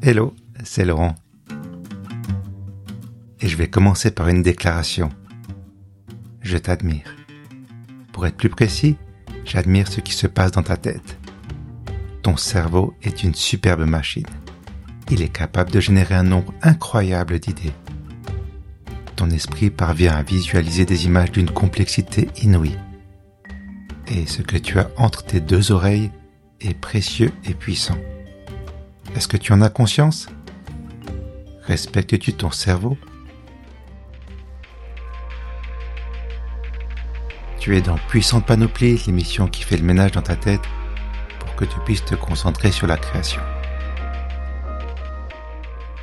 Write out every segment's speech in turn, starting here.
Hello, c'est Laurent. Et je vais commencer par une déclaration. Je t'admire. Pour être plus précis, j'admire ce qui se passe dans ta tête. Ton cerveau est une superbe machine. Il est capable de générer un nombre incroyable d'idées. Ton esprit parvient à visualiser des images d'une complexité inouïe. Et ce que tu as entre tes deux oreilles est précieux et puissant. Est-ce que tu en as conscience? Respectes-tu ton cerveau? Tu es dans Puissante Panoplie, l'émission qui fait le ménage dans ta tête pour que tu puisses te concentrer sur la création.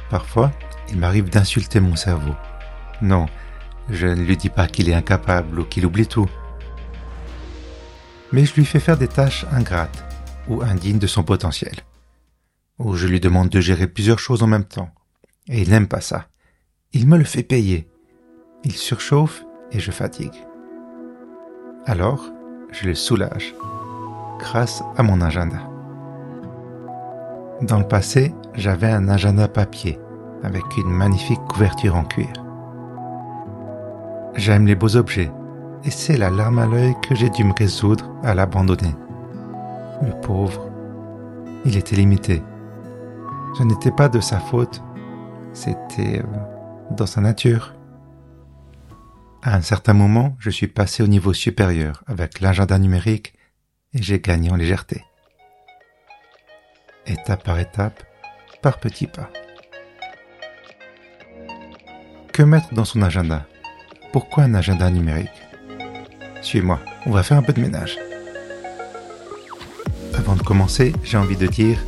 Parfois, il m'arrive d'insulter mon cerveau. Non, je ne lui dis pas qu'il est incapable ou qu'il oublie tout. Mais je lui fais faire des tâches ingrates ou indignes de son potentiel où je lui demande de gérer plusieurs choses en même temps. Et il n'aime pas ça. Il me le fait payer. Il surchauffe et je fatigue. Alors, je le soulage grâce à mon agenda. Dans le passé, j'avais un agenda papier avec une magnifique couverture en cuir. J'aime les beaux objets et c'est la larme à l'œil que j'ai dû me résoudre à l'abandonner. Le pauvre, il était limité ce n'était pas de sa faute, c'était euh, dans sa nature. À un certain moment, je suis passé au niveau supérieur avec l'agenda numérique et j'ai gagné en légèreté. Étape par étape, par petits pas. Que mettre dans son agenda? Pourquoi un agenda numérique? Suis-moi, on va faire un peu de ménage. Avant de commencer, j'ai envie de dire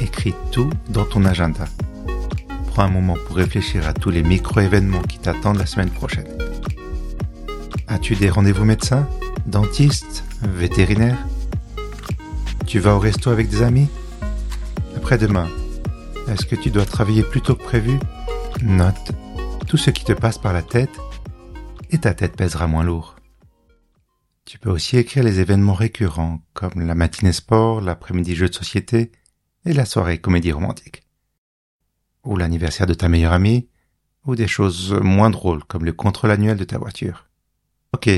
écris tout dans ton agenda. Prends un moment pour réfléchir à tous les micro-événements qui t'attendent la semaine prochaine. As-tu des rendez-vous médecins, dentistes, vétérinaires? Tu vas au resto avec des amis? Après-demain, est-ce que tu dois travailler plus tôt que prévu? Note tout ce qui te passe par la tête et ta tête pèsera moins lourd. Tu peux aussi écrire les événements récurrents comme la matinée sport, l'après-midi jeu de société, et la soirée comédie romantique. Ou l'anniversaire de ta meilleure amie, ou des choses moins drôles comme le contrôle annuel de ta voiture. Ok,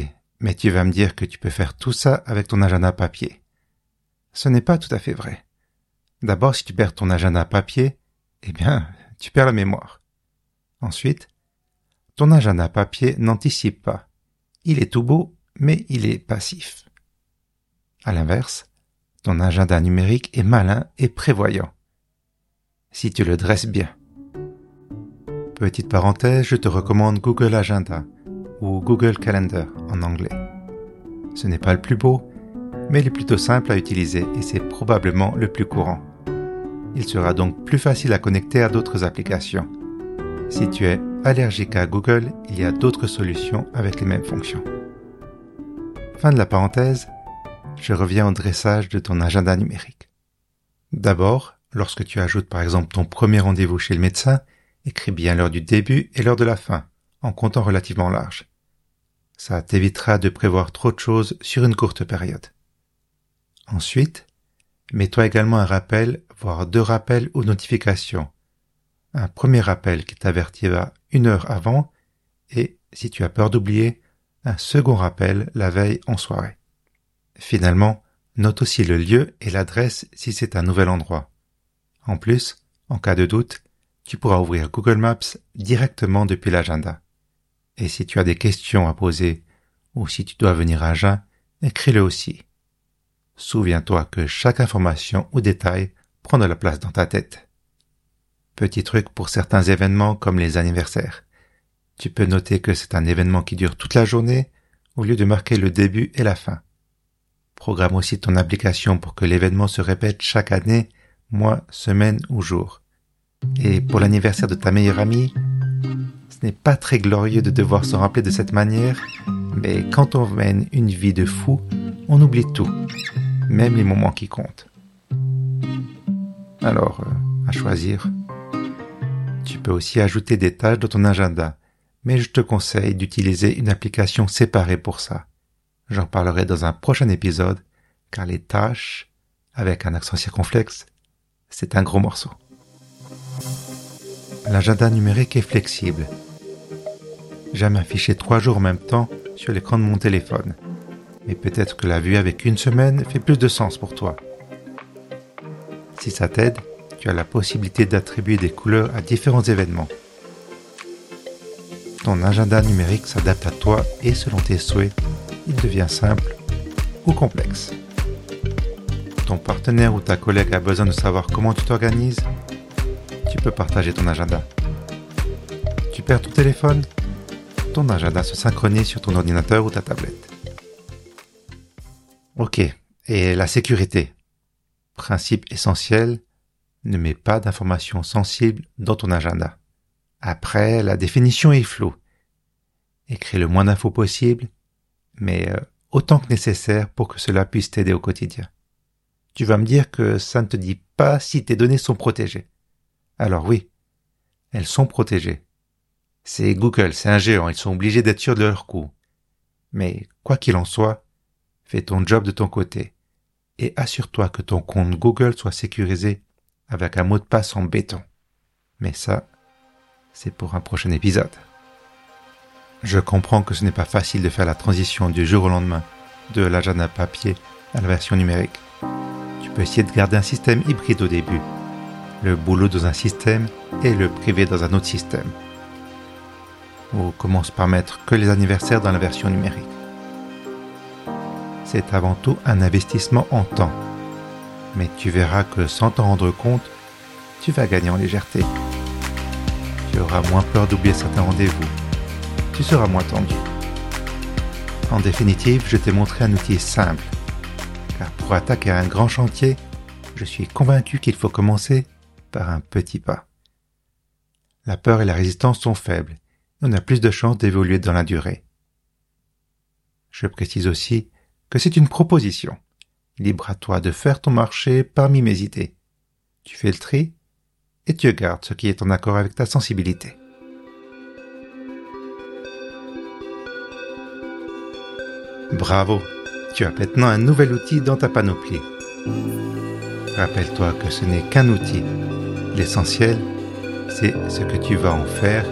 mais tu vas me dire que tu peux faire tout ça avec ton agenda papier. Ce n'est pas tout à fait vrai. D'abord, si tu perds ton agenda papier, eh bien, tu perds la mémoire. Ensuite, ton agenda papier n'anticipe pas. Il est tout beau, mais il est passif. À l'inverse, ton agenda numérique est malin et prévoyant. Si tu le dresses bien. Petite parenthèse, je te recommande Google Agenda ou Google Calendar en anglais. Ce n'est pas le plus beau, mais il est plutôt simple à utiliser et c'est probablement le plus courant. Il sera donc plus facile à connecter à d'autres applications. Si tu es allergique à Google, il y a d'autres solutions avec les mêmes fonctions. Fin de la parenthèse, je reviens au dressage de ton agenda numérique. D'abord, lorsque tu ajoutes par exemple ton premier rendez-vous chez le médecin, écris bien l'heure du début et l'heure de la fin, en comptant relativement large. Ça t'évitera de prévoir trop de choses sur une courte période. Ensuite, mets-toi également un rappel, voire deux rappels ou notifications. Un premier rappel qui t'avertira une heure avant et, si tu as peur d'oublier, un second rappel la veille en soirée. Finalement, note aussi le lieu et l'adresse si c'est un nouvel endroit. En plus, en cas de doute, tu pourras ouvrir Google Maps directement depuis l'agenda. Et si tu as des questions à poser ou si tu dois venir à jeun, écris-le aussi. Souviens-toi que chaque information ou détail prend de la place dans ta tête. Petit truc pour certains événements comme les anniversaires. Tu peux noter que c'est un événement qui dure toute la journée au lieu de marquer le début et la fin. Programme aussi ton application pour que l'événement se répète chaque année, mois, semaine ou jour. Et pour l'anniversaire de ta meilleure amie, ce n'est pas très glorieux de devoir se rappeler de cette manière, mais quand on mène une vie de fou, on oublie tout, même les moments qui comptent. Alors, euh, à choisir. Tu peux aussi ajouter des tâches dans ton agenda, mais je te conseille d'utiliser une application séparée pour ça. J'en parlerai dans un prochain épisode, car les tâches, avec un accent circonflexe, c'est un gros morceau. l'agenda numérique est flexible. J'aime afficher trois jours en même temps sur l'écran de mon téléphone. Mais peut-être que la vue avec une semaine fait plus de sens pour toi. Si ça t'aide, tu as la possibilité d'attribuer des couleurs à différents événements. Ton agenda numérique s'adapte à toi et selon tes souhaits, il devient simple ou complexe. Ton partenaire ou ta collègue a besoin de savoir comment tu t'organises, tu peux partager ton agenda. Tu perds ton téléphone Ton agenda se synchronise sur ton ordinateur ou ta tablette. Ok, et la sécurité? Principe essentiel, ne mets pas d'informations sensibles dans ton agenda. Après, la définition est floue. Écris le moins d'infos possible, mais euh, autant que nécessaire pour que cela puisse t'aider au quotidien. Tu vas me dire que ça ne te dit pas si tes données sont protégées. Alors oui, elles sont protégées. C'est Google, c'est un géant, ils sont obligés d'être sûrs de leur coup. Mais quoi qu'il en soit, fais ton job de ton côté et assure-toi que ton compte Google soit sécurisé avec un mot de passe en béton. Mais ça, c'est pour un prochain épisode. Je comprends que ce n'est pas facile de faire la transition du jour au lendemain de l'agenda papier à la version numérique. Tu peux essayer de garder un système hybride au début. Le boulot dans un système et le privé dans un autre système. Ou commence par mettre que les anniversaires dans la version numérique. C'est avant tout un investissement en temps mais tu verras que sans t'en rendre compte, tu vas gagner en légèreté. Tu auras moins peur d'oublier certains rendez-vous. Tu seras moins tendu. En définitive, je t'ai montré un outil simple. Car pour attaquer un grand chantier, je suis convaincu qu'il faut commencer par un petit pas. La peur et la résistance sont faibles. On a plus de chances d'évoluer dans la durée. Je précise aussi que c'est une proposition. Libre à toi de faire ton marché parmi mes idées. Tu fais le tri et tu gardes ce qui est en accord avec ta sensibilité. Bravo, tu as maintenant un nouvel outil dans ta panoplie. Rappelle-toi que ce n'est qu'un outil. L'essentiel, c'est ce que tu vas en faire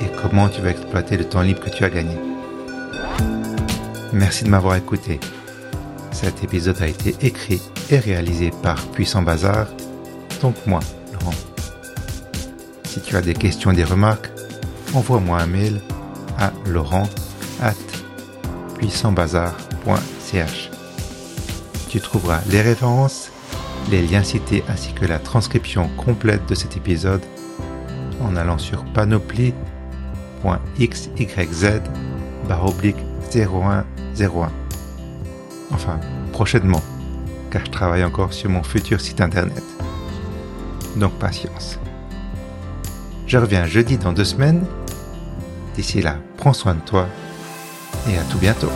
et comment tu vas exploiter le temps libre que tu as gagné. Merci de m'avoir écouté. Cet épisode a été écrit et réalisé par Puissant Bazar, donc moi, Laurent. Si tu as des questions des remarques, envoie-moi un mail à laurent at puissantbazar.ch. Tu trouveras les références, les liens cités ainsi que la transcription complète de cet épisode en allant sur panoply.xyz 0101 enfin prochainement, car je travaille encore sur mon futur site internet. Donc patience. Je reviens jeudi dans deux semaines. D'ici là, prends soin de toi et à tout bientôt.